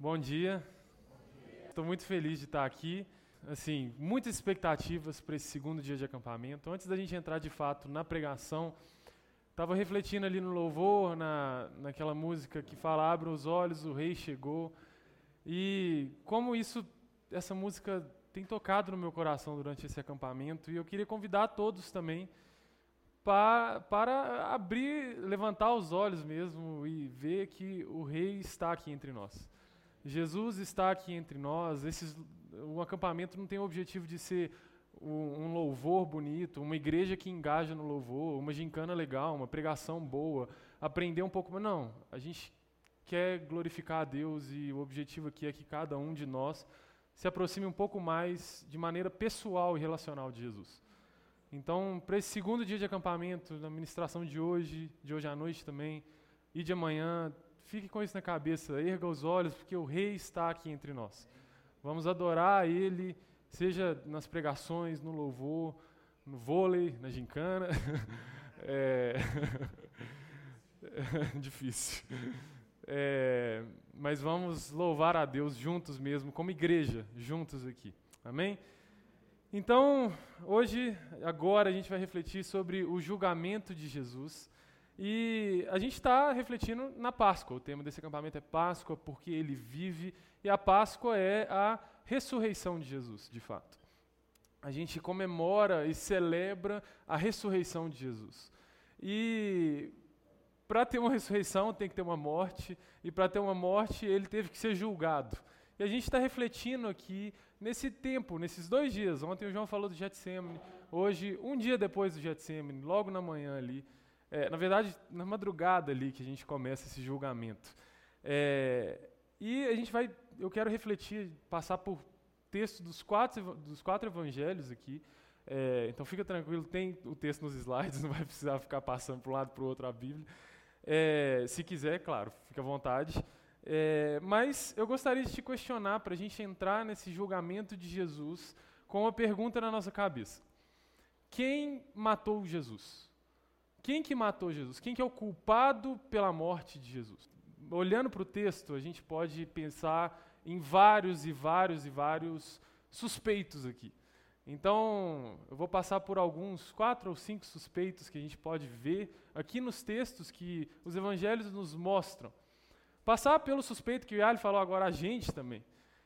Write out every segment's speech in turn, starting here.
Bom dia. Estou muito feliz de estar aqui. Assim, muitas expectativas para esse segundo dia de acampamento. Antes da gente entrar de fato na pregação, estava refletindo ali no louvor, na, naquela música que fala "Abra os olhos, o Rei chegou", e como isso, essa música tem tocado no meu coração durante esse acampamento. E eu queria convidar todos também para, para abrir, levantar os olhos mesmo e ver que o Rei está aqui entre nós. Jesus está aqui entre nós. Esses, o acampamento não tem o objetivo de ser um, louvor bonito, uma igreja que engaja no louvor, uma gincana legal, uma pregação boa, aprender um pouco. Mas não, a gente quer glorificar a Deus e o objetivo aqui é que cada um de nós se aproxime um pouco mais de maneira pessoal e relacional de Jesus. Então, para esse segundo dia de acampamento, na ministração de hoje, de hoje à noite também, e de amanhã, Fique com isso na cabeça, erga os olhos, porque o Rei está aqui entre nós. Vamos adorar Ele, seja nas pregações, no louvor, no vôlei, na gincana. é... Difícil. É... Mas vamos louvar a Deus juntos mesmo, como igreja, juntos aqui. Amém? Então, hoje, agora, a gente vai refletir sobre o julgamento de Jesus. E a gente está refletindo na Páscoa. O tema desse acampamento é Páscoa, porque ele vive, e a Páscoa é a ressurreição de Jesus, de fato. A gente comemora e celebra a ressurreição de Jesus. E para ter uma ressurreição tem que ter uma morte, e para ter uma morte ele teve que ser julgado. E a gente está refletindo aqui nesse tempo, nesses dois dias. Ontem o João falou do Getsemane, hoje, um dia depois do Getsemane, logo na manhã ali. É, na verdade, na madrugada ali que a gente começa esse julgamento. É, e a gente vai, eu quero refletir, passar por texto dos quatro, dos quatro evangelhos aqui. É, então fica tranquilo, tem o texto nos slides, não vai precisar ficar passando para um lado para o outro a Bíblia. É, se quiser, claro, fica à vontade. É, mas eu gostaria de te questionar para a gente entrar nesse julgamento de Jesus com uma pergunta na nossa cabeça: Quem matou Jesus? Quem que matou Jesus? Quem que é o culpado pela morte de Jesus? Olhando para o texto, a gente pode pensar em vários e vários e vários suspeitos aqui. Então, eu vou passar por alguns, quatro ou cinco suspeitos que a gente pode ver aqui nos textos que os evangelhos nos mostram. Passar pelo suspeito que o Yali falou agora a gente também.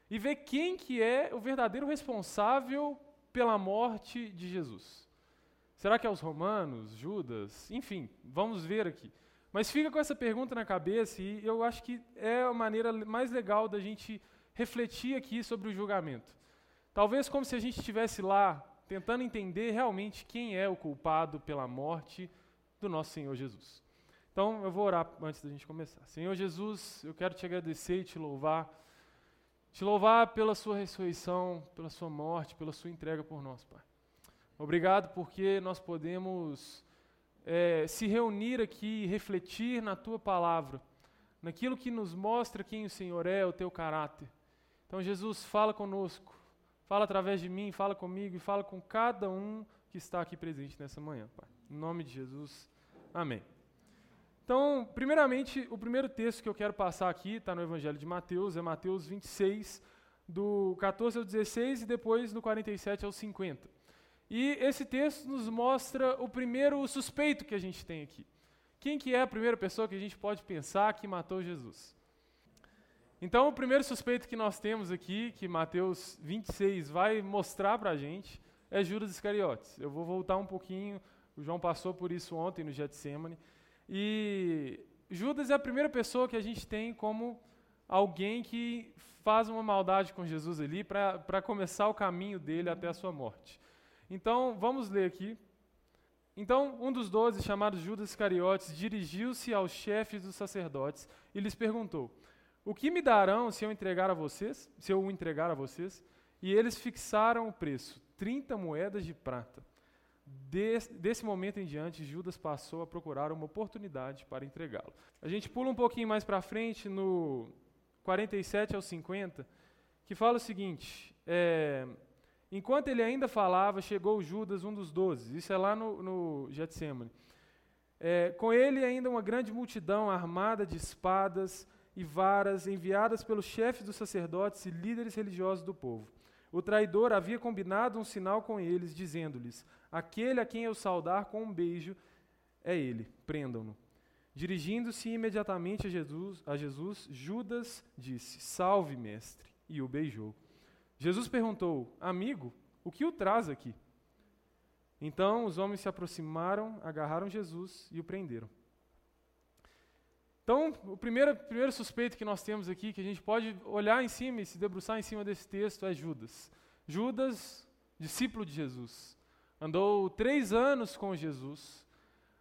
E ver quem que é o verdadeiro responsável pela morte de Jesus. Será que é os romanos, Judas? Enfim, vamos ver aqui. Mas fica com essa pergunta na cabeça e eu acho que é a maneira mais legal da gente refletir aqui sobre o julgamento. Talvez como se a gente estivesse lá tentando entender realmente quem é o culpado pela morte do nosso Senhor Jesus. Então, eu vou orar antes da gente começar. Senhor Jesus, eu quero te agradecer e te louvar. Te louvar pela sua ressurreição, pela sua morte, pela sua entrega por nós, Pai. Obrigado porque nós podemos é, se reunir aqui e refletir na tua palavra, naquilo que nos mostra quem o Senhor é, o teu caráter. Então, Jesus, fala conosco, fala através de mim, fala comigo e fala com cada um que está aqui presente nessa manhã, Pai. Em nome de Jesus, amém. Então, primeiramente, o primeiro texto que eu quero passar aqui está no Evangelho de Mateus, é Mateus 26, do 14 ao 16 e depois do 47 ao 50. E esse texto nos mostra o primeiro suspeito que a gente tem aqui. Quem que é a primeira pessoa que a gente pode pensar que matou Jesus? Então, o primeiro suspeito que nós temos aqui, que Mateus 26 vai mostrar para a gente, é Judas Iscariotes. Eu vou voltar um pouquinho, o João passou por isso ontem no Getsemane. E Judas é a primeira pessoa que a gente tem como alguém que faz uma maldade com Jesus ali para começar o caminho dele até a sua morte. Então, vamos ler aqui. Então, um dos doze, chamado Judas Iscariotes, dirigiu-se aos chefes dos sacerdotes e lhes perguntou: O que me darão se eu entregar a vocês? Se eu o entregar a vocês? E eles fixaram o preço, 30 moedas de prata. Des, desse momento em diante, Judas passou a procurar uma oportunidade para entregá-lo. A gente pula um pouquinho mais para frente, no 47 ao 50, que fala o seguinte: é, Enquanto ele ainda falava, chegou Judas, um dos doze. Isso é lá no, no Getsemane. É, com ele ainda uma grande multidão armada de espadas e varas enviadas pelos chefes dos sacerdotes e líderes religiosos do povo. O traidor havia combinado um sinal com eles, dizendo-lhes: Aquele a quem eu saudar com um beijo é ele, prendam-no. Dirigindo-se imediatamente a Jesus, a Jesus, Judas disse: Salve, mestre, e o beijou. Jesus perguntou: Amigo, o que o traz aqui? Então os homens se aproximaram, agarraram Jesus e o prenderam. Então, o primeiro, primeiro suspeito que nós temos aqui, que a gente pode olhar em cima e se debruçar em cima desse texto, é Judas. Judas, discípulo de Jesus, andou três anos com Jesus,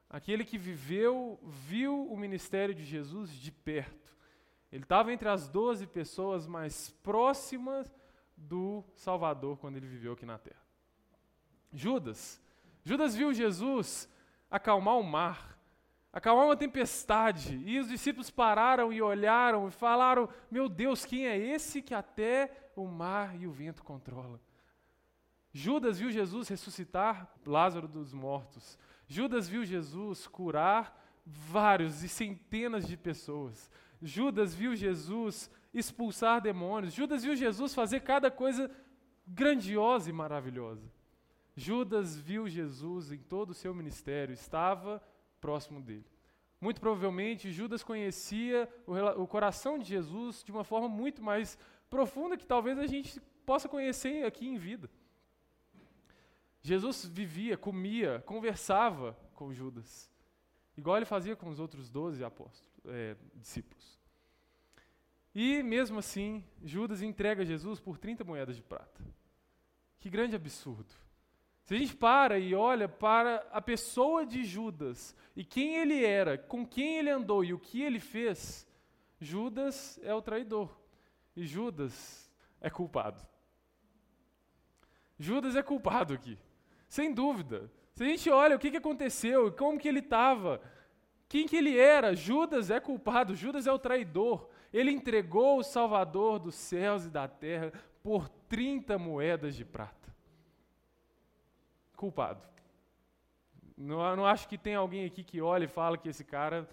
aquele que viveu, viu o ministério de Jesus de perto. Ele estava entre as doze pessoas mais próximas do Salvador quando ele viveu aqui na terra. Judas, Judas viu Jesus acalmar o mar, acalmar uma tempestade, e os discípulos pararam e olharam e falaram: Meu Deus, quem é esse que até o mar e o vento controla? Judas viu Jesus ressuscitar Lázaro dos mortos. Judas viu Jesus curar vários e centenas de pessoas. Judas viu Jesus expulsar demônios. Judas viu Jesus fazer cada coisa grandiosa e maravilhosa. Judas viu Jesus em todo o seu ministério, estava próximo dele. Muito provavelmente, Judas conhecia o, o, coração de Jesus de uma forma muito mais profunda que talvez a gente possa conhecer aqui em vida. Jesus vivia, comia, conversava com Judas, igual ele fazia com os outros doze apóstolos, é, discípulos. E mesmo assim, Judas entrega Jesus por 30 moedas de prata. Que grande absurdo. Se a gente para e olha para a pessoa de Judas e quem ele era, com quem ele andou e o que ele fez, Judas é o traidor e Judas é culpado. Judas é culpado aqui, sem dúvida. Se a gente olha o que, que aconteceu, como que ele estava, quem que ele era, Judas é culpado, Judas é o traidor. Ele entregou o Salvador dos céus e da terra por 30 moedas de prata culpado. Não, não acho que tem alguém aqui que olha e fala que esse cara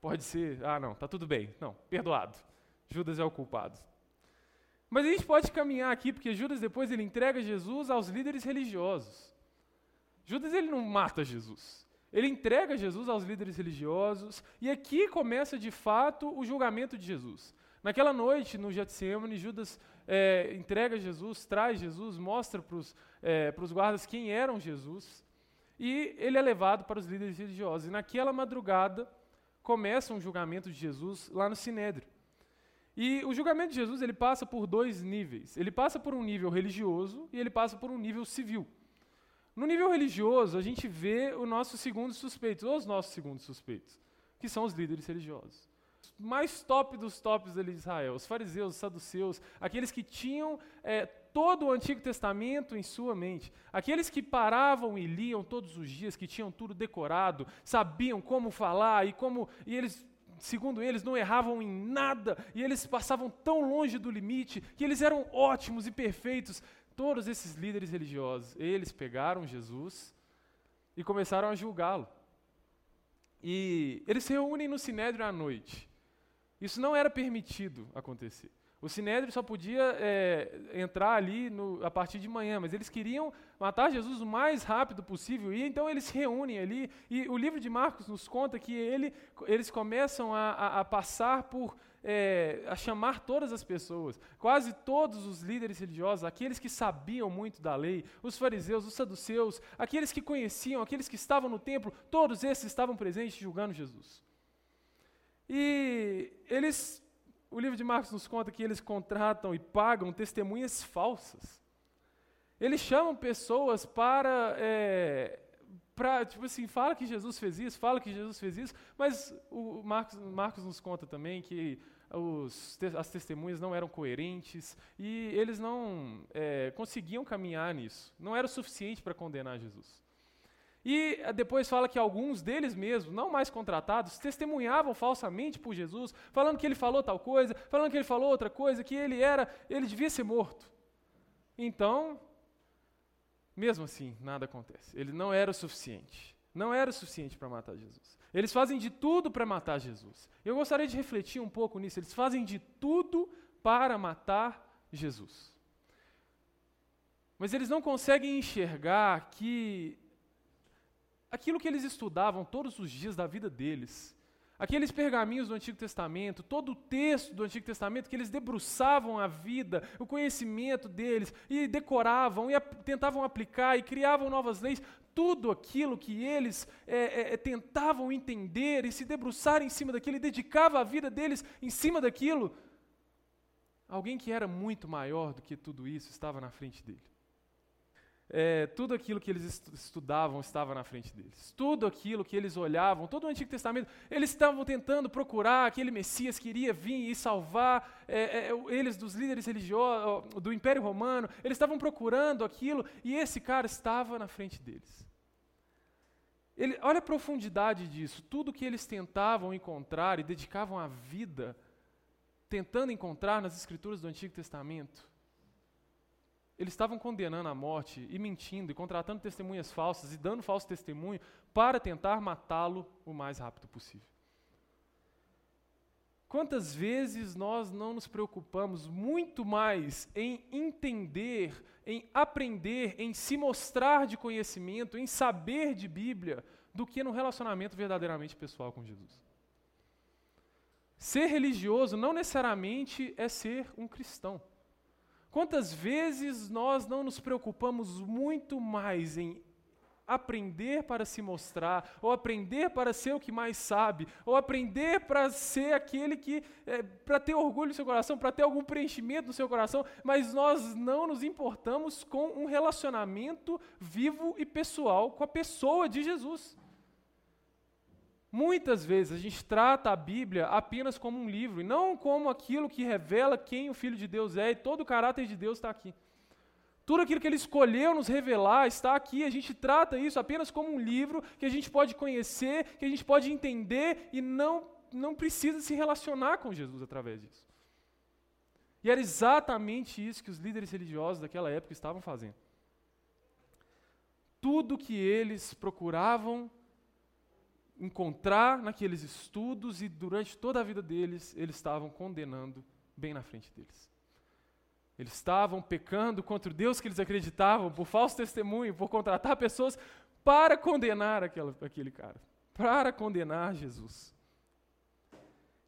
pode ser, ah, não, tá tudo bem. Não, perdoado. Judas é o culpado. Mas a gente pode caminhar aqui, porque Judas depois ele entrega Jesus aos líderes religiosos. Judas ele não mata Jesus. Ele entrega Jesus aos líderes religiosos, e aqui começa de fato o julgamento de Jesus. Naquela noite, no Getsemane, Judas é, entrega Jesus, traz Jesus, mostra para os é, guardas quem eram Jesus, e ele é levado para os líderes religiosos. E naquela madrugada começa um julgamento de Jesus lá no Sinédrio. E o julgamento de Jesus ele passa por dois níveis. Ele passa por um nível religioso e ele passa por um nível civil. No nível religioso, a gente vê o nosso segundo suspeito, ou os nossos segundos suspeitos, que são os líderes religiosos mais top dos tops de Israel, os fariseus, os saduceus, aqueles que tinham é, todo o Antigo Testamento em sua mente, aqueles que paravam e liam todos os dias, que tinham tudo decorado, sabiam como falar e como e eles segundo eles, não erravam em nada, e eles passavam tão longe do limite, que eles eram ótimos e perfeitos. Todos esses líderes religiosos, eles pegaram Jesus e começaram a julgá-lo. E eles se reúnem no Sinédrio à noite. Isso não era permitido acontecer. O Sinédrio só podia é, entrar ali no, a partir de manhã, mas eles queriam matar Jesus o mais rápido possível, e então eles se reúnem ali. E o livro de Marcos nos conta que ele, eles começam a, a, a passar por. É, a chamar todas as pessoas, quase todos os líderes religiosos, aqueles que sabiam muito da lei, os fariseus, os saduceus, aqueles que conheciam, aqueles que estavam no templo, todos esses estavam presentes julgando Jesus. E eles, o livro de Marcos nos conta que eles contratam e pagam testemunhas falsas. Eles chamam pessoas para, é, para tipo assim, fala que Jesus fez isso, fala que Jesus fez isso, mas o Marcos, Marcos nos conta também que os, as testemunhas não eram coerentes e eles não é, conseguiam caminhar nisso. Não era o suficiente para condenar Jesus. E eh, depois fala que alguns deles mesmos, não mais contratados, testemunhavam falsamente por Jesus, falando que ele falou tal coisa, falando que ele falou outra coisa, que ele era, ele devia ser morto. Então, mesmo assim, nada acontece. Ele não era o suficiente. Não era suficiente para matar Jesus. Eles fazem de tudo para matar Jesus. Eu gostaria de refletir um pouco nisso. Eles fazem de tudo para matar Jesus. Mas eles não conseguem enxergar que aquilo que eles estudavam todos os dias da vida deles, aqueles pergaminhos do Antigo Testamento, todo o texto do Antigo Testamento que eles debruçavam a vida, o conhecimento deles, e decoravam, e tentavam aplicar, e criavam novas leis, tudo aquilo que eles é, é, é, tentavam entender e se debruçar em cima daquilo, e dedicava a vida deles em cima daquilo, alguém que era muito maior do que tudo isso estava na frente dele é, tudo aquilo que eles estudavam estava na frente deles. Tudo aquilo que eles olhavam, todo o Antigo Testamento, eles estavam tentando procurar aquele Messias que iria vir e salvar é, é, eles dos líderes religiosos, do Império Romano. Eles estavam procurando aquilo e esse cara estava na frente deles. Ele, olha a profundidade disso. Tudo que eles tentavam encontrar e dedicavam a vida tentando encontrar nas Escrituras do Antigo Testamento eles estavam condenando a morte e mentindo e contratando testemunhas falsas e dando falso testemunho para tentar matá-lo o mais rápido possível. Quantas vezes nós não nos preocupamos muito mais em entender, em aprender, em se mostrar de conhecimento, em saber de Bíblia, do que no relacionamento verdadeiramente pessoal com Jesus? Ser religioso não necessariamente é ser um cristão. Quantas vezes nós não nos preocupamos muito mais em aprender para se mostrar, ou aprender para ser o que mais sabe, ou aprender para ser aquele que, é, para ter orgulho no seu coração, para ter algum preenchimento no seu coração, mas nós não nos importamos com um relacionamento vivo e pessoal com a pessoa de Jesus. Muitas vezes a gente trata a Bíblia apenas como um livro, e não como aquilo que revela quem o Filho de Deus é, e todo o caráter de Deus está aqui. Tudo aquilo que ele escolheu nos revelar está aqui. A gente trata isso apenas como um livro que a gente pode conhecer, que a gente pode entender e não, não precisa se relacionar com Jesus através disso. E era exatamente isso que os líderes religiosos daquela época estavam fazendo. Tudo que eles procuravam encontrar naqueles estudos e durante toda a vida deles, eles estavam condenando bem na frente deles. Eles estavam pecando contra o Deus que eles acreditavam por falso testemunho, por contratar pessoas para condenar aquela, aquele cara, para condenar Jesus.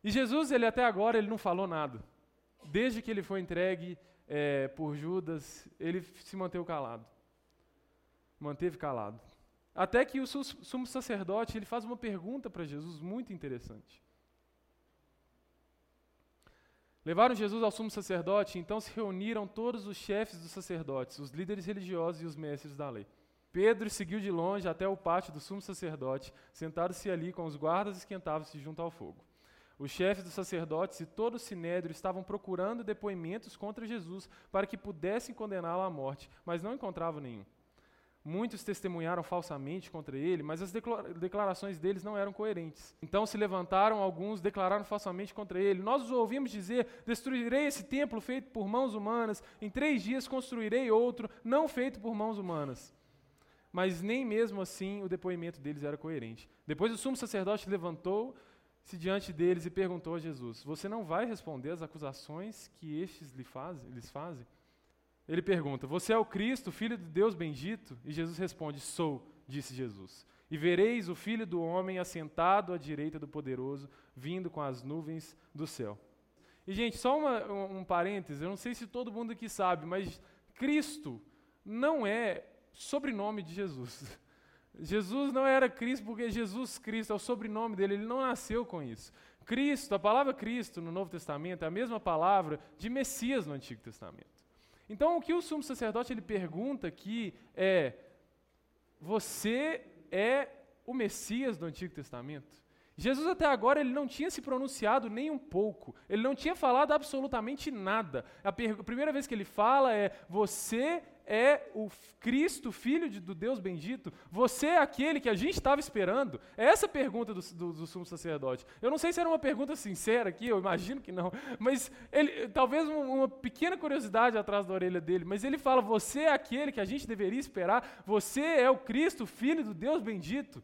E Jesus, ele até agora, ele não falou nada. Desde que ele foi entregue é, por Judas, ele se manteve calado. Manteve calado. Até que o sumo sacerdote ele faz uma pergunta para Jesus muito interessante. Levaram Jesus ao sumo sacerdote, então se reuniram todos os chefes dos sacerdotes, os líderes religiosos e os mestres da lei. Pedro seguiu de longe até o pátio do sumo sacerdote, sentado-se ali com os guardas esquentavam-se junto ao fogo. Os chefes dos sacerdotes e todo o sinédrio estavam procurando depoimentos contra Jesus para que pudessem condená-lo à morte, mas não encontravam nenhum. Muitos testemunharam falsamente contra ele, mas as declarações deles não eram coerentes. Então se levantaram alguns, declararam falsamente contra ele. Nós os ouvimos dizer: Destruirei esse templo feito por mãos humanas, em três dias construirei outro, não feito por mãos humanas. Mas nem mesmo assim o depoimento deles era coerente. Depois o sumo sacerdote levantou-se diante deles e perguntou a Jesus: Você não vai responder às acusações que estes lhe fazem, lhes fazem? Ele pergunta: Você é o Cristo, filho de Deus bendito? E Jesus responde: Sou, disse Jesus. E vereis o filho do homem assentado à direita do poderoso, vindo com as nuvens do céu. E, gente, só uma, um, um eu não sei se todo mundo aqui sabe, mas Cristo não é sobrenome de Jesus. Jesus não era Cristo porque Jesus Cristo é o sobrenome dele, ele não nasceu com isso. Cristo, a palavra Cristo no Novo Testamento é a mesma palavra de Messias no Antigo Testamento. Então, o que o sumo sacerdote ele pergunta aqui é: você é o Messias do Antigo Testamento? Jesus até agora ele não tinha se pronunciado nem um pouco. Ele não tinha falado absolutamente nada. A, a primeira vez que ele fala é: você é o Cristo, filho de, do Deus bendito? Você é aquele que a gente estava esperando? É essa a pergunta do, do, do, sumo sacerdote. Eu não sei se era uma pergunta sincera aqui, eu imagino que não, mas ele, talvez uma, pequena curiosidade atrás da orelha dele, mas ele fala: Você é aquele que a gente deveria esperar? Você é o Cristo, filho do Deus bendito?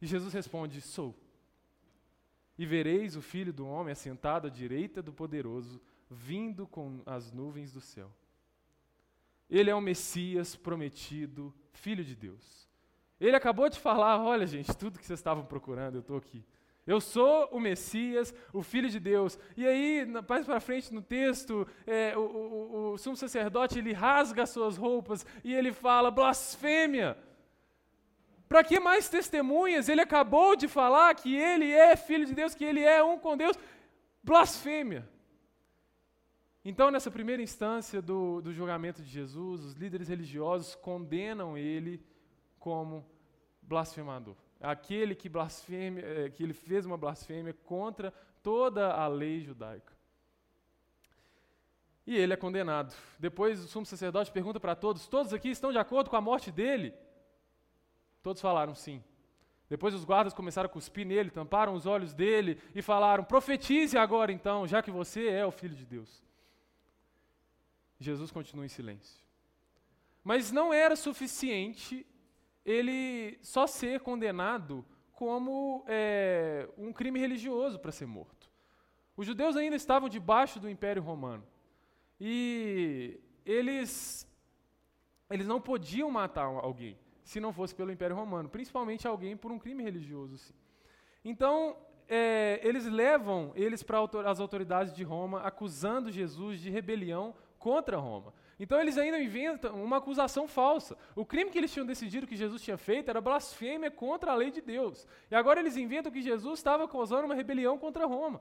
E Jesus responde: Sou. E vereis o filho do homem assentado à direita do poderoso, vindo com as nuvens do céu. Ele é o Messias prometido, filho de Deus. Ele acabou de falar: olha, gente, tudo que vocês estavam procurando, eu estou aqui. Eu sou o Messias, o Filho de Deus. E aí, mais para frente no texto, é, o, o, o, sumo sacerdote ele rasga as suas roupas e ele fala: blasfêmia. Para que mais testemunhas? Ele acabou de falar que ele é Filho de Deus, que ele é um com Deus. Blasfêmia. Então, nessa primeira instância do, do julgamento de Jesus, os líderes religiosos condenam ele como blasfemador. Aquele que, blasfeme, é, que ele fez uma blasfêmia contra toda a lei judaica. E ele é condenado. Depois o sumo sacerdote pergunta para todos: todos aqui estão de acordo com a morte dele? Todos falaram sim. Depois os guardas começaram a cuspir nele, tamparam os olhos dele e falaram: profetize agora então, já que você é o filho de Deus. Jesus continua em silêncio. Mas não era suficiente ele só ser condenado como é, um crime religioso para ser morto. Os judeus ainda estavam debaixo do Império Romano. E eles, eles não podiam matar alguém se não fosse pelo Império Romano, principalmente alguém por um crime religioso. Sim. Então, é, eles levam eles para as autoridades de Roma, acusando Jesus de rebelião contra Roma. Então eles ainda inventam uma acusação falsa. O crime que eles tinham decidido que Jesus tinha feito era blasfêmia contra a lei de Deus. E agora eles inventam que Jesus estava causando uma rebelião contra Roma.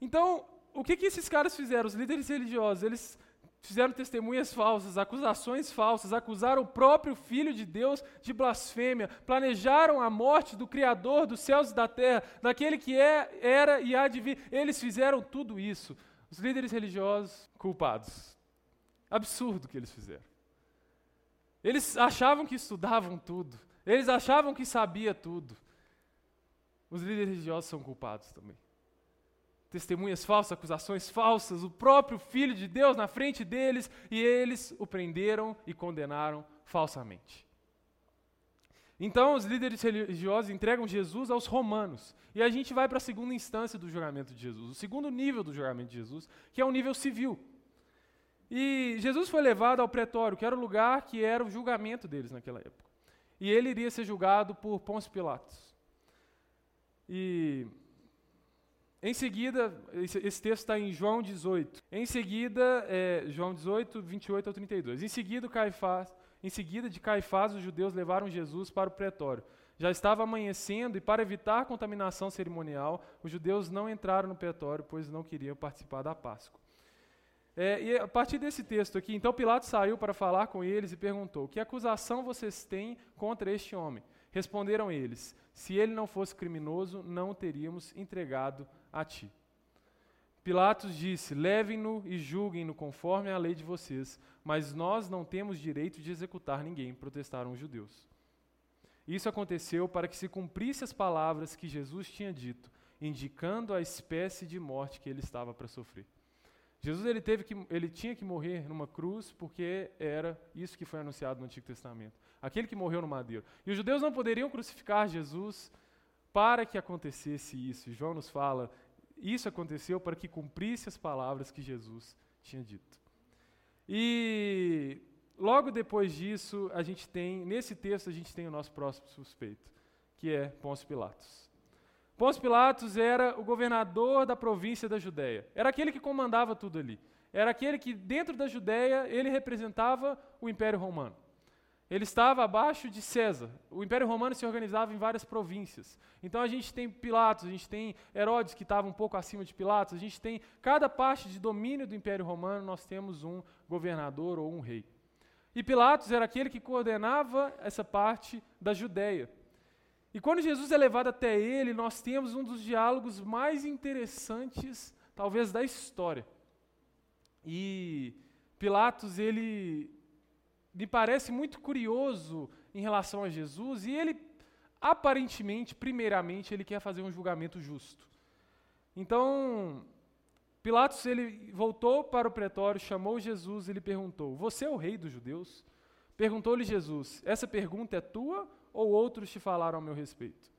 Então, o que, que esses caras fizeram? Os líderes religiosos, eles fizeram testemunhas falsas, acusações falsas, acusaram o próprio Filho de Deus de blasfêmia, planejaram a morte do Criador dos céus e da terra, daquele que é, era e há de vir. Eles fizeram tudo isso. Os líderes religiosos culpados. Absurdo que eles fizeram. Eles achavam que estudavam tudo. Eles achavam que sabia tudo. Os líderes religiosos são culpados também. Testemunhas falsas, acusações falsas, o próprio Filho de Deus na frente deles, e eles o prenderam e condenaram falsamente. Então, os líderes religiosos entregam Jesus aos romanos. E a gente vai para a segunda instância do julgamento de Jesus, o segundo nível do julgamento de Jesus, que é o nível civil. E Jesus foi levado ao pretório, que era o lugar que era o julgamento deles naquela época. E ele iria ser julgado por Pôncio Pilatos. E em seguida, esse, texto está em João 18. Em seguida, é, João 18, 28 ao 32. Em seguida, Caifás, em seguida de Caifás, os judeus levaram Jesus para o pretório. Já estava amanhecendo e, para evitar contaminação cerimonial, os judeus não entraram no pretório, pois não queriam participar da Páscoa. É, e a partir desse texto aqui, então Pilatos saiu para falar com eles e perguntou: Que acusação vocês têm contra este homem? Responderam eles: Se ele não fosse criminoso, não o teríamos entregado a ti. Pilatos disse: Levem-no e julguem-no conforme a lei de vocês, mas nós não temos direito de executar ninguém, protestaram os judeus. Isso aconteceu para que se cumprisse as palavras que Jesus tinha dito, indicando a espécie de morte que ele estava para sofrer. Jesus ele teve que ele tinha que morrer numa cruz porque era isso que foi anunciado no Antigo Testamento. Aquele que morreu no madeiro. E os judeus não poderiam crucificar Jesus para que acontecesse isso. João nos fala, isso aconteceu para que cumprisse as palavras que Jesus tinha dito. E logo depois disso, a gente tem, nesse texto a gente tem o nosso próximo suspeito, que é Pôncio Pilatos. Pôncio Pilatos era o governador da província da Judéia. Era aquele que comandava tudo ali. Era aquele que, dentro da Judéia, ele representava o Império Romano. Ele estava abaixo de César. O Império Romano se organizava em várias províncias. Então a gente tem Pilatos, a gente tem Herodes que estava um pouco acima de Pilatos, a gente tem cada parte de domínio do Império Romano, nós temos um governador ou um rei. E Pilatos era aquele que coordenava essa parte da Judéia. E quando Jesus é levado até ele, nós temos um dos diálogos mais interessantes, talvez, da história. E Pilatos, ele me parece muito curioso em relação a Jesus, e ele, aparentemente, primeiramente, ele quer fazer um julgamento justo. Então, Pilatos, ele voltou para o pretório, chamou Jesus e lhe perguntou: Você é o rei dos judeus? Perguntou-lhe Jesus: Essa pergunta é tua ou outros te falaram a meu respeito?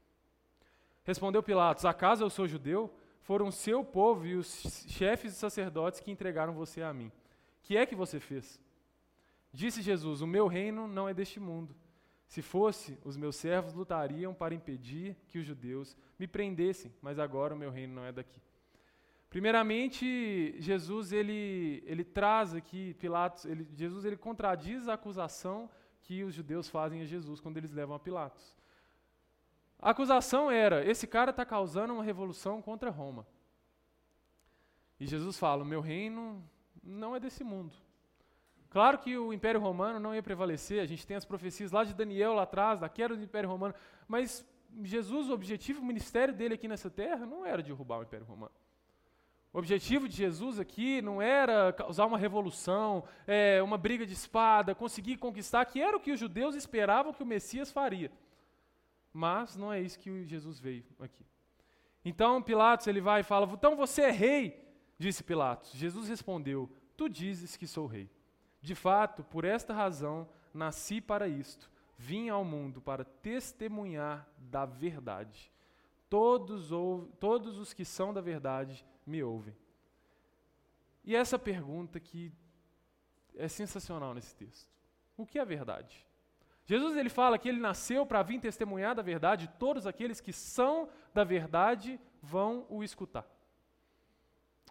Respondeu Pilatos: Acaso eu sou judeu? Foram seu povo e os chefes e sacerdotes que entregaram você a mim. Que é que você fez? Disse Jesus: O meu reino não é deste mundo. Se fosse, os meus servos lutariam para impedir que os judeus me prendessem, mas agora o meu reino não é daqui. Primeiramente, Jesus ele, ele traz aqui, Pilatos, ele, Jesus ele contradiz a acusação que os judeus fazem a Jesus quando eles levam a Pilatos. A acusação era: esse cara está causando uma revolução contra Roma. E Jesus fala: o meu reino não é desse mundo. Claro que o Império Romano não ia prevalecer, a gente tem as profecias lá de Daniel lá atrás, da queda do Império Romano, mas Jesus, o objetivo, o ministério dele aqui nessa terra não era derrubar o Império Romano. O objetivo de Jesus aqui não era causar uma revolução, é, uma briga de espada, conseguir conquistar, que era o que os judeus esperavam que o Messias faria. Mas não é isso que Jesus veio aqui. Então Pilatos ele vai e fala: Então você é rei, disse Pilatos. Jesus respondeu: Tu dizes que sou rei. De fato, por esta razão nasci para isto. Vim ao mundo para testemunhar da verdade. Todos, todos os que são da verdade me ouvem. E essa pergunta que é sensacional nesse texto. O que é verdade? Jesus ele fala que ele nasceu para vir testemunhar da verdade, todos aqueles que são da verdade vão o escutar.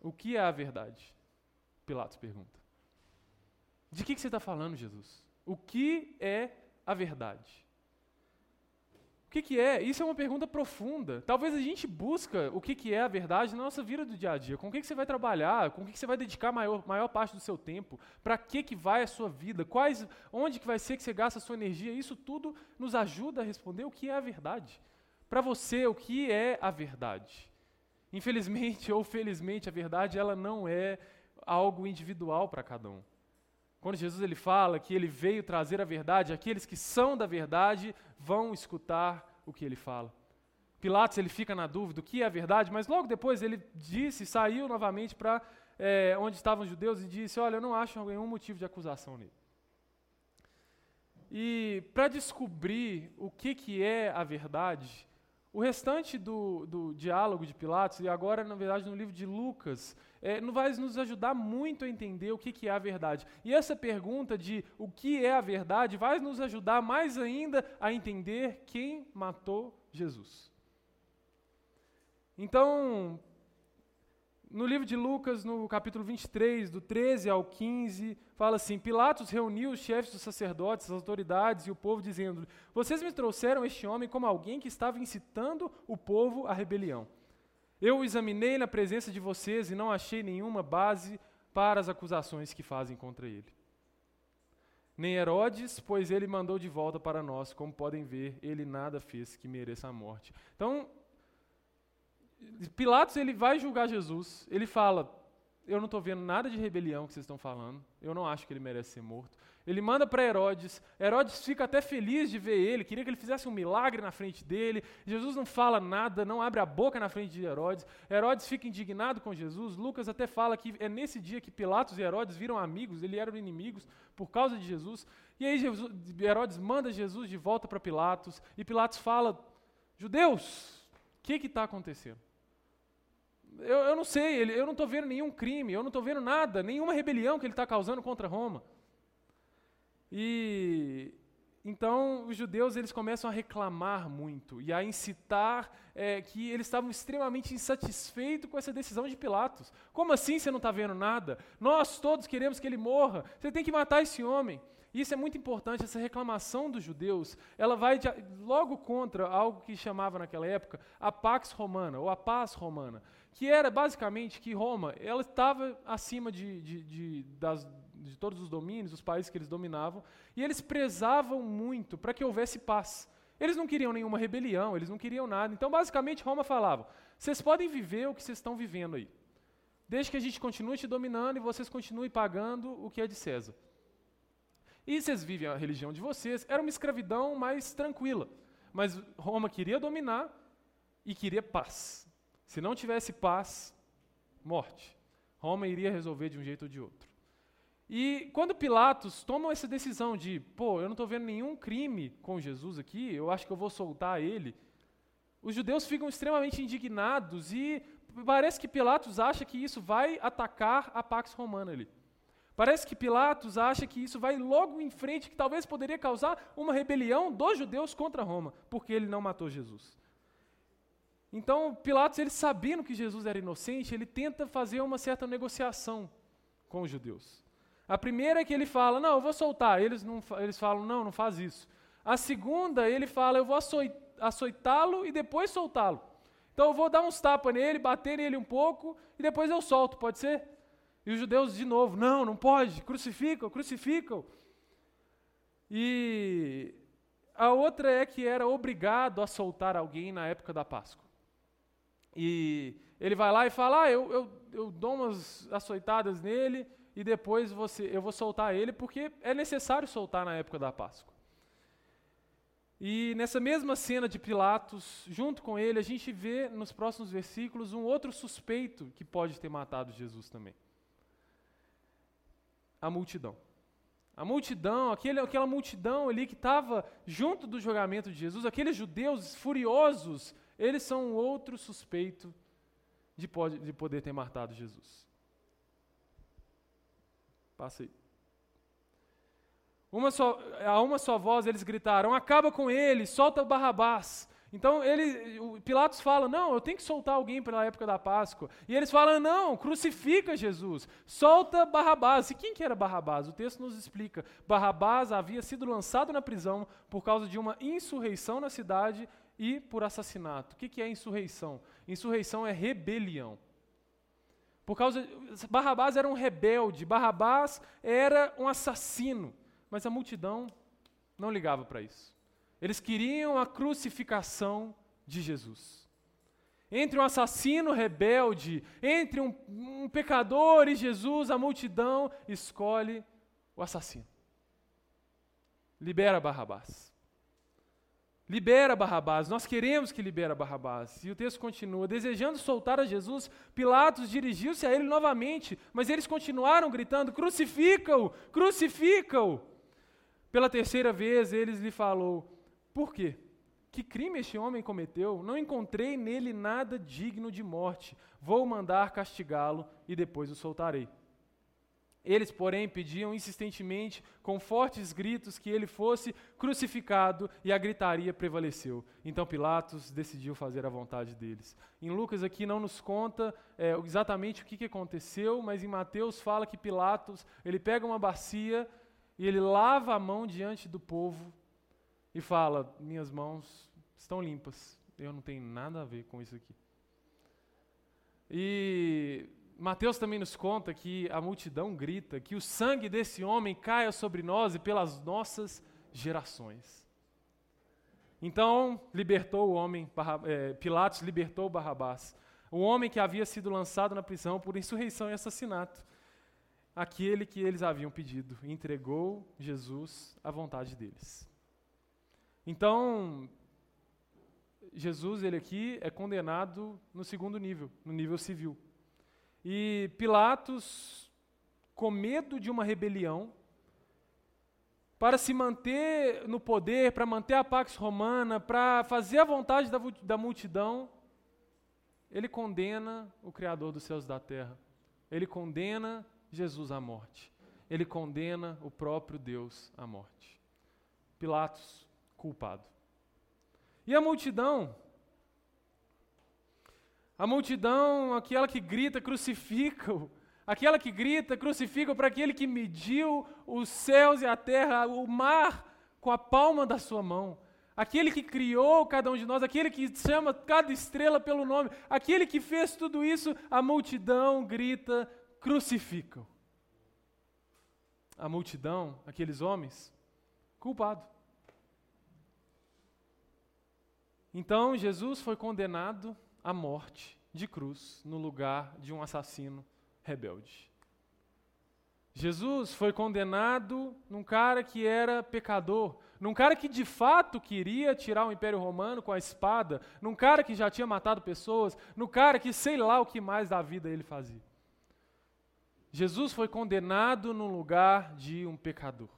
O que é a verdade? Pilatos pergunta. De que, que você está falando, Jesus? O que é a verdade? O que, que, é? Isso é uma pergunta profunda. Talvez a gente busca o que, que é a verdade na nossa vida do dia a dia. Com o que, que você vai trabalhar? Com o que, que você vai dedicar a maior, maior parte do seu tempo? Para que, que vai a sua vida? Quais, onde que vai ser que você gasta a sua energia? Isso tudo nos ajuda a responder o que é a verdade. Para você, o que é a verdade? Infelizmente ou felizmente, a verdade ela não é algo individual para cada um. Quando Jesus ele fala que ele veio trazer a verdade, aqueles que são da verdade vão escutar o que ele fala. Pilatos ele fica na dúvida o que é a verdade, mas logo depois ele disse, saiu novamente para é, onde estavam os judeus e disse: Olha, eu não acho nenhum motivo de acusação nele. E para descobrir o que, que é a verdade, o restante do, do diálogo de Pilatos, e agora, na verdade, no livro de Lucas, é, não vai nos ajudar muito a entender o que, que é a verdade. E essa pergunta de o que é a verdade vai nos ajudar mais ainda a entender quem matou Jesus. Então, no livro de Lucas, no capítulo 23, do 13 ao 15, fala assim: Pilatos reuniu os chefes dos sacerdotes, as autoridades e o povo, dizendo: Vocês me trouxeram este homem como alguém que estava incitando o povo à rebelião. Eu o examinei na presença de vocês e não achei nenhuma base para as acusações que fazem contra ele. Nem Herodes, pois ele mandou de volta para nós. Como podem ver, ele nada fez que mereça a morte. Então, Pilatos ele vai julgar Jesus. Ele fala: Eu não estou vendo nada de rebelião que vocês estão falando. Eu não acho que ele merece ser morto. Ele manda para Herodes. Herodes fica até feliz de ver ele, queria que ele fizesse um milagre na frente dele. Jesus não fala nada, não abre a boca na frente de Herodes. Herodes fica indignado com Jesus. Lucas até fala que é nesse dia que Pilatos e Herodes viram amigos, eles eram inimigos por causa de Jesus. E aí Jesus, Herodes manda Jesus de volta para Pilatos. E Pilatos fala: Judeus, o que está acontecendo? Eu, eu, não sei, ele, eu não estou vendo nenhum crime, eu não estou vendo nada, nenhuma rebelião que ele está causando contra Roma. E então os judeus eles começam a reclamar muito e a incitar é, que eles estavam extremamente insatisfeitos com essa decisão de Pilatos. Como assim você não está vendo nada? Nós todos queremos que ele morra. Você tem que matar esse homem. Isso é muito importante, essa reclamação dos judeus, ela vai de, logo contra algo que chamava naquela época a Pax Romana, ou a paz romana, que era basicamente que Roma ela estava acima de, de, de, das, de todos os domínios, os países que eles dominavam, e eles prezavam muito para que houvesse paz. Eles não queriam nenhuma rebelião, eles não queriam nada. Então, basicamente, Roma falava: vocês podem viver o que vocês estão vivendo aí. Desde que a gente continue te dominando e vocês continuem pagando o que é de César. E vocês vivem a religião de vocês. Era uma escravidão mais tranquila. Mas Roma queria dominar e queria paz. Se não tivesse paz, morte. Roma iria resolver de um jeito ou de outro. E quando Pilatos toma essa decisão de, pô, eu não estou vendo nenhum crime com Jesus aqui, eu acho que eu vou soltar ele, os judeus ficam extremamente indignados e parece que Pilatos acha que isso vai atacar a Pax Romana ali. Parece que Pilatos acha que isso vai logo em frente, que talvez poderia causar uma rebelião dos judeus contra Roma, porque ele não matou Jesus. Então, Pilatos, ele sabendo que Jesus era inocente, ele tenta fazer uma certa negociação com os judeus. A primeira é que ele fala, não, eu vou soltar. Eles, não, eles falam, não, não faz isso. A segunda, ele fala, eu vou açoitá-lo e depois soltá-lo. Então eu vou dar uns tapas nele, bater nele um pouco e depois eu solto, pode ser? E os judeus de novo, não, não pode, crucificam, crucificam. E a outra é que era obrigado a soltar alguém na época da Páscoa. E ele vai lá e fala, ah, eu, eu, eu dou umas açoitadas nele, e depois você, eu vou soltar ele porque é necessário soltar na época da Páscoa. E nessa mesma cena de Pilatos, junto com ele, a gente vê nos próximos versículos um outro suspeito que pode ter matado Jesus também. A multidão. A multidão, aquele, aquela multidão ali que estava junto do julgamento de Jesus, aqueles judeus furiosos, eles são outro suspeito de, pode, de poder ter matado Jesus. Passa aí. Uma só, a uma só voz eles gritaram: acaba com ele, solta Barrabás. Então ele, Pilatos fala: não, eu tenho que soltar alguém pela época da Páscoa. E eles falam: não, crucifica Jesus, solta Barrabás. E quem que era Barrabás? O texto nos explica: Barrabás havia sido lançado na prisão por causa de uma insurreição na cidade e por assassinato. O que, que é insurreição? Insurreição é rebelião. Por causa Barrabás era um rebelde, Barrabás era um assassino, mas a multidão não ligava para isso. Eles queriam a crucificação de Jesus. Entre um assassino rebelde, entre um, um pecador e Jesus, a multidão escolhe o assassino. Libera Barrabás. Libera Barrabás, nós queremos que libera Barrabás. E o texto continua: desejando soltar a Jesus, Pilatos dirigiu-se a ele novamente, mas eles continuaram gritando: crucifica-o, crucifica-o. Pela terceira vez, eles lhe falou: por quê? Que crime este homem cometeu? Não encontrei nele nada digno de morte. Vou mandar castigá-lo e depois o soltarei. Eles, porém, pediam insistentemente, com fortes gritos, que ele fosse crucificado, e a gritaria prevaleceu. Então Pilatos decidiu fazer a vontade deles. Em Lucas aqui não nos conta é, exatamente o que, que aconteceu, mas em Mateus fala que Pilatos ele pega uma bacia e ele lava a mão diante do povo e fala: minhas mãos estão limpas. Eu não tenho nada a ver com isso aqui. E Mateus também nos conta que a multidão grita que o sangue desse homem caia sobre nós e pelas nossas gerações. Então, libertou o homem, é, Pilatos libertou Barrabás, o homem que havia sido lançado na prisão por insurreição e assassinato, aquele que eles haviam pedido, entregou Jesus à vontade deles. Então, Jesus, ele aqui é condenado no segundo nível, no nível civil. E Pilatos, com medo de uma rebelião, para se manter no poder, para manter a Pax Romana, para fazer a vontade da, da multidão, ele condena o Criador dos céus e da terra. Ele condena Jesus à morte. Ele condena o próprio Deus à morte. Pilatos, culpado. E a multidão a multidão, aquela que grita, crucifica-o. Aquela que grita, crucifica para aquele que mediu os céus e a terra, o mar com a palma da sua mão. Aquele que criou cada um de nós, aquele que chama cada estrela pelo nome, aquele que fez tudo isso, a multidão grita, crucificam. A multidão, aqueles homens, culpado. Então Jesus foi condenado a morte de cruz no lugar de um assassino rebelde. Jesus foi condenado num cara que era pecador, num cara que de fato queria tirar o Império Romano com a espada, num cara que já tinha matado pessoas, num cara que sei lá o que mais da vida ele fazia. Jesus foi condenado no lugar de um pecador.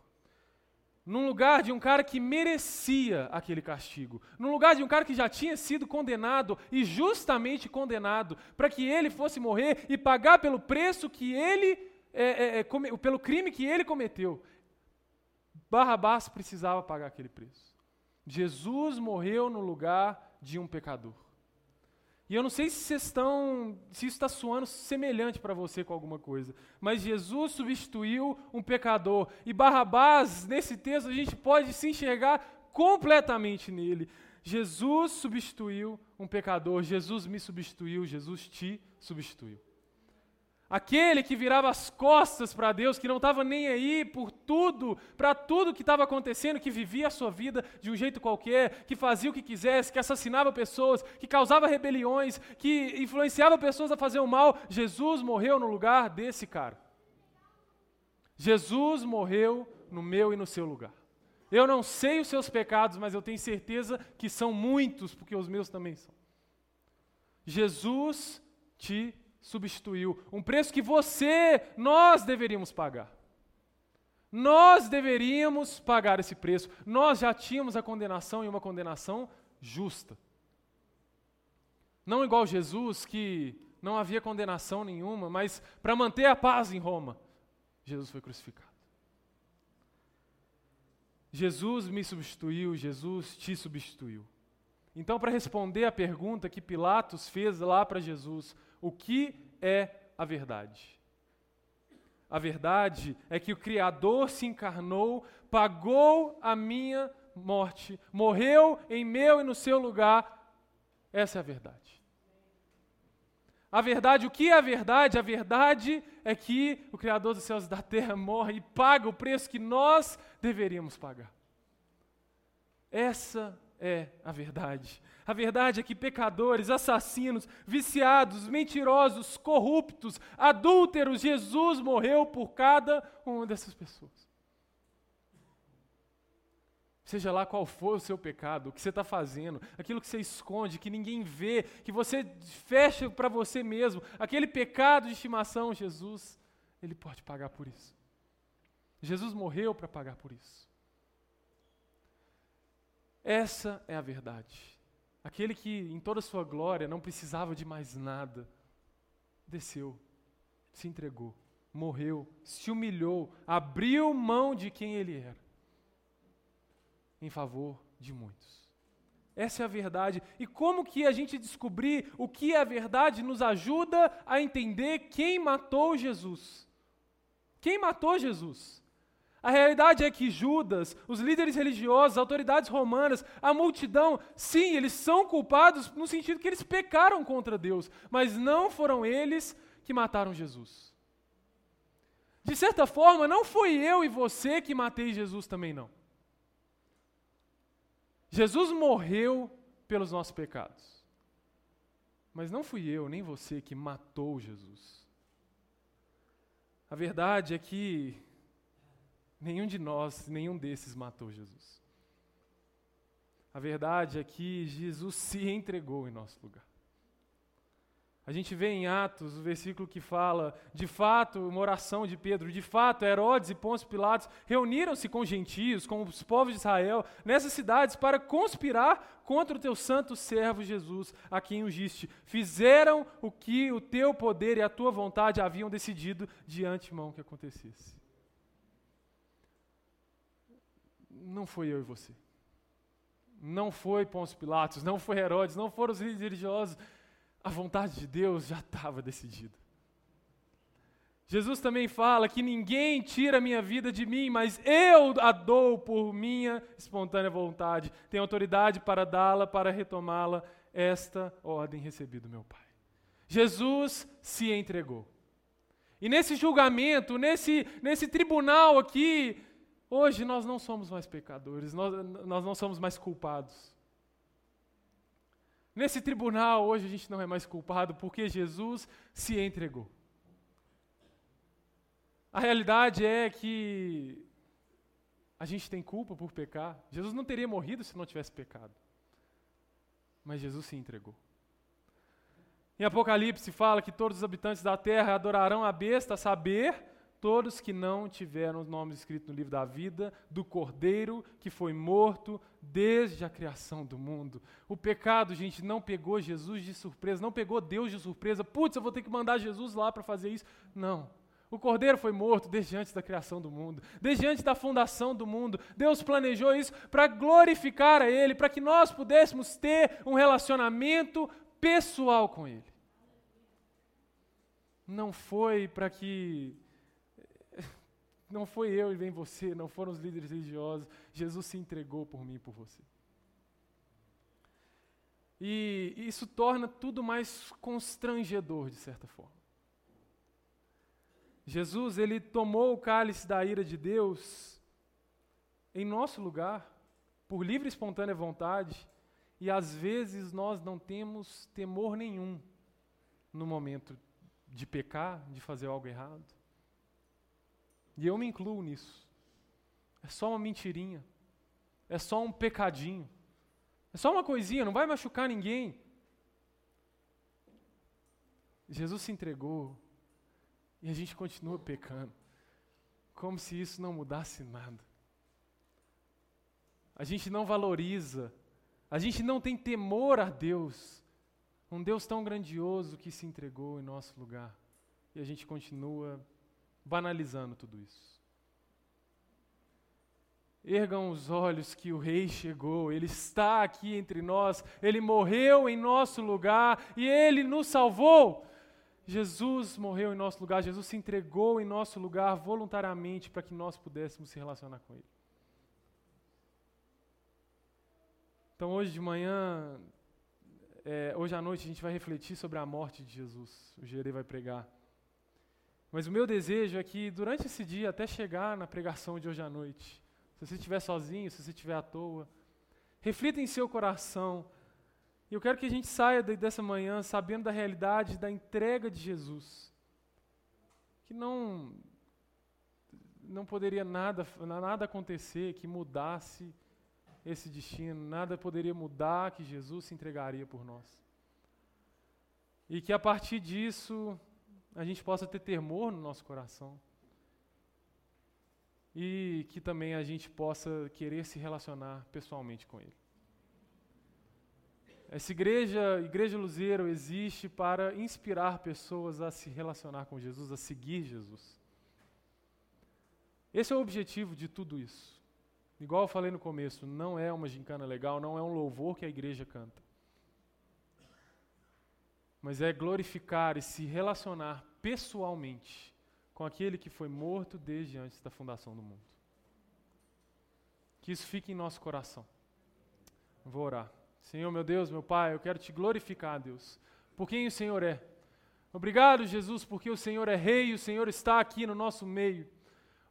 Num lugar de um cara que merecia aquele castigo. Num lugar de um cara que já tinha sido condenado e justamente condenado para que ele fosse morrer e pagar pelo preço que ele, é, é, é, come, pelo crime que ele cometeu. Barrabás precisava pagar aquele preço. Jesus morreu no lugar de um pecador. E eu não sei se vocês estão, se isso está soando semelhante para você com alguma coisa, mas Jesus substituiu um pecador. E Barrabás, nesse texto, a gente pode se enxergar completamente nele. Jesus substituiu um pecador, Jesus me substituiu, Jesus te substituiu. Aquele que virava as costas para Deus, que não estava nem aí por tudo, para tudo que estava acontecendo, que vivia a sua vida de um jeito qualquer, que fazia o que quisesse, que assassinava pessoas, que causava rebeliões, que influenciava pessoas a fazer o mal, Jesus morreu no lugar desse cara. Jesus morreu no meu e no seu lugar. Eu não sei os seus pecados, mas eu tenho certeza que são muitos, porque os meus também são. Jesus te substituiu. Um preço que você, nós deveríamos pagar. Nós deveríamos pagar esse preço. Nós já tínhamos a condenação e uma condenação justa. Não igual Jesus, que não havia condenação nenhuma, mas para manter a paz em Roma, Jesus foi crucificado. Jesus me substituiu, Jesus te substituiu. Então, para responder a pergunta que Pilatos fez lá para Jesus, o que é a verdade? A verdade é que o Criador se encarnou, pagou a minha morte, morreu em meu e no seu lugar. Essa é a verdade. A verdade, o que é a verdade? A verdade é que o Criador dos céus e da terra morre e paga o preço que nós deveríamos pagar. Essa é a verdade. A verdade é que pecadores, assassinos, viciados, mentirosos, corruptos, adúlteros, Jesus morreu por cada uma dessas pessoas. Seja lá qual for o seu pecado, o que você está fazendo, aquilo que você esconde, que ninguém vê, que você fecha para você mesmo, aquele pecado de estimação, Jesus, Ele pode pagar por isso. Jesus morreu para pagar por isso. Essa é a verdade. Aquele que em toda a sua glória não precisava de mais nada, desceu, se entregou, morreu, se humilhou, abriu mão de quem ele era, em favor de muitos. Essa é a verdade. E como que a gente descobrir o que é a verdade nos ajuda a entender quem matou Jesus? Quem matou Jesus? A realidade é que Judas, os líderes religiosos, as autoridades romanas, a multidão, sim, eles são culpados no sentido que eles pecaram contra Deus, mas não foram eles que mataram Jesus. De certa forma, não foi eu e você que matei Jesus também não. Jesus morreu pelos nossos pecados. Mas não fui eu nem você que matou Jesus. A verdade é que Nenhum de nós, nenhum desses matou Jesus. A verdade é que Jesus se entregou em nosso lugar. A gente vê em Atos o versículo que fala, de fato, uma oração de Pedro, de fato, Herodes e Pôncio Pilatos reuniram-se com gentios, com os povos de Israel, nessas cidades para conspirar contra o teu santo servo Jesus, a quem ungiste. Fizeram o que o teu poder e a tua vontade haviam decidido de antemão que acontecesse. Não foi eu e você. Não foi Pôncio Pilatos, não foi Herodes, não foram os líderes religiosos. A vontade de Deus já estava decidida. Jesus também fala que ninguém tira a minha vida de mim, mas eu a dou por minha espontânea vontade. Tenho autoridade para dá-la, para retomá-la. Esta ordem recebi do meu Pai. Jesus se entregou. E nesse julgamento, nesse, nesse tribunal aqui, Hoje nós não somos mais pecadores, nós, nós não somos mais culpados. Nesse tribunal, hoje a gente não é mais culpado porque Jesus se entregou. A realidade é que a gente tem culpa por pecar. Jesus não teria morrido se não tivesse pecado. Mas Jesus se entregou. Em Apocalipse fala que todos os habitantes da terra adorarão a besta, saber, todos que não tiveram os nomes escritos no livro da vida do Cordeiro que foi morto desde a criação do mundo. O pecado, gente, não pegou Jesus de surpresa, não pegou Deus de surpresa. Putz, eu vou ter que mandar Jesus lá para fazer isso. Não. O Cordeiro foi morto desde antes da criação do mundo, desde antes da fundação do mundo. Deus planejou isso para glorificar a Ele, para que nós pudéssemos ter um relacionamento pessoal com Ele. Não foi para que não foi eu e vem você, não foram os líderes religiosos. Jesus se entregou por mim e por você. E isso torna tudo mais constrangedor, de certa forma. Jesus, ele tomou o cálice da ira de Deus em nosso lugar, por livre e espontânea vontade, e às vezes nós não temos temor nenhum no momento de pecar, de fazer algo errado. E eu me incluo nisso. É só uma mentirinha. É só um pecadinho. É só uma coisinha, não vai machucar ninguém. Jesus se entregou e a gente continua pecando, como se isso não mudasse nada. A gente não valoriza, a gente não tem temor a Deus, um Deus tão grandioso que se entregou em nosso lugar, e a gente continua banalizando tudo isso. Ergam os olhos que o Rei chegou, Ele está aqui entre nós, Ele morreu em nosso lugar e Ele nos salvou. Jesus morreu em nosso lugar, Jesus se entregou em nosso lugar voluntariamente para que nós pudéssemos se relacionar com Ele. Então, hoje de manhã, é, hoje à noite, a gente vai refletir sobre a morte de Jesus. O Gerê vai pregar. Mas o meu desejo é que durante esse dia, até chegar na pregação de hoje à noite, se você estiver sozinho, se você estiver à toa, reflita em seu coração. E eu quero que a gente saia dessa manhã sabendo da realidade da entrega de Jesus. Que não não poderia nada nada acontecer que mudasse esse destino, nada poderia mudar que Jesus se entregaria por nós. E que a partir disso a gente possa ter temor no nosso coração. E que também a gente possa querer se relacionar pessoalmente com Ele. Essa igreja, Igreja Luzeiro, existe para inspirar pessoas a se relacionar com Jesus, a seguir Jesus. Esse é o objetivo de tudo isso. Igual eu falei no começo, não é uma gincana legal, não é um louvor que a igreja canta mas é glorificar e se relacionar pessoalmente com aquele que foi morto desde antes da fundação do mundo. Que isso fique em nosso coração. Vou orar. Senhor, meu Deus, meu Pai, eu quero te glorificar, Deus, por quem o Senhor é. Obrigado, Jesus, porque o Senhor é Rei e o Senhor está aqui no nosso meio.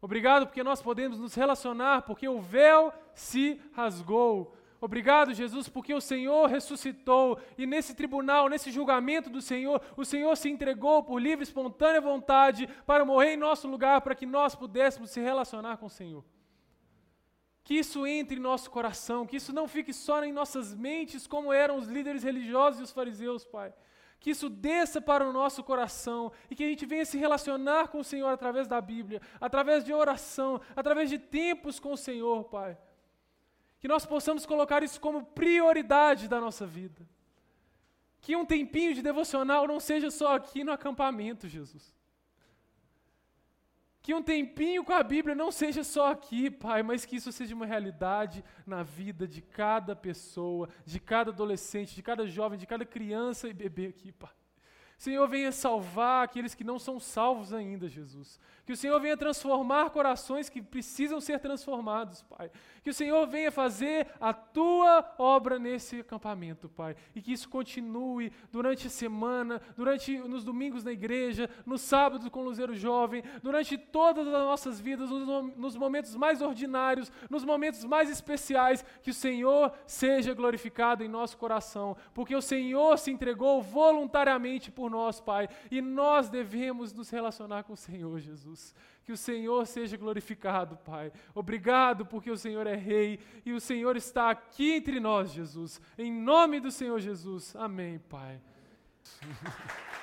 Obrigado porque nós podemos nos relacionar, porque o véu se rasgou Obrigado, Jesus, porque o Senhor ressuscitou e nesse tribunal, nesse julgamento do Senhor, o Senhor se entregou por livre espontânea vontade para morrer em nosso lugar, para que nós pudéssemos se relacionar com o Senhor. Que isso entre em nosso coração, que isso não fique só em nossas mentes, como eram os líderes religiosos e os fariseus, Pai. Que isso desça para o nosso coração e que a gente venha se relacionar com o Senhor através da Bíblia, através de oração, através de tempos com o Senhor, Pai que nós possamos colocar isso como prioridade da nossa vida. Que um tempinho de devocional não seja só aqui no acampamento, Jesus. Que um tempinho com a Bíblia não seja só aqui, Pai, mas que isso seja uma realidade na vida de cada pessoa, de cada adolescente, de cada jovem, de cada criança e bebê aqui, Pai. Senhor, venha salvar aqueles que não são salvos ainda, Jesus. Que o Senhor venha transformar corações que precisam ser transformados, Pai. Que o Senhor venha fazer a tua obra nesse acampamento, Pai. E que isso continue durante a semana, durante nos domingos na igreja, no sábado com o Luzeiro Jovem, durante todas as nossas vidas, nos, nos momentos mais ordinários, nos momentos mais especiais, que o Senhor seja glorificado em nosso coração, porque o Senhor se entregou voluntariamente por nós, Pai, e nós devemos nos relacionar com o Senhor, Jesus. Que o Senhor seja glorificado, Pai. Obrigado porque o Senhor é Rei e o Senhor está aqui entre nós, Jesus. Em nome do Senhor Jesus. Amém, Pai.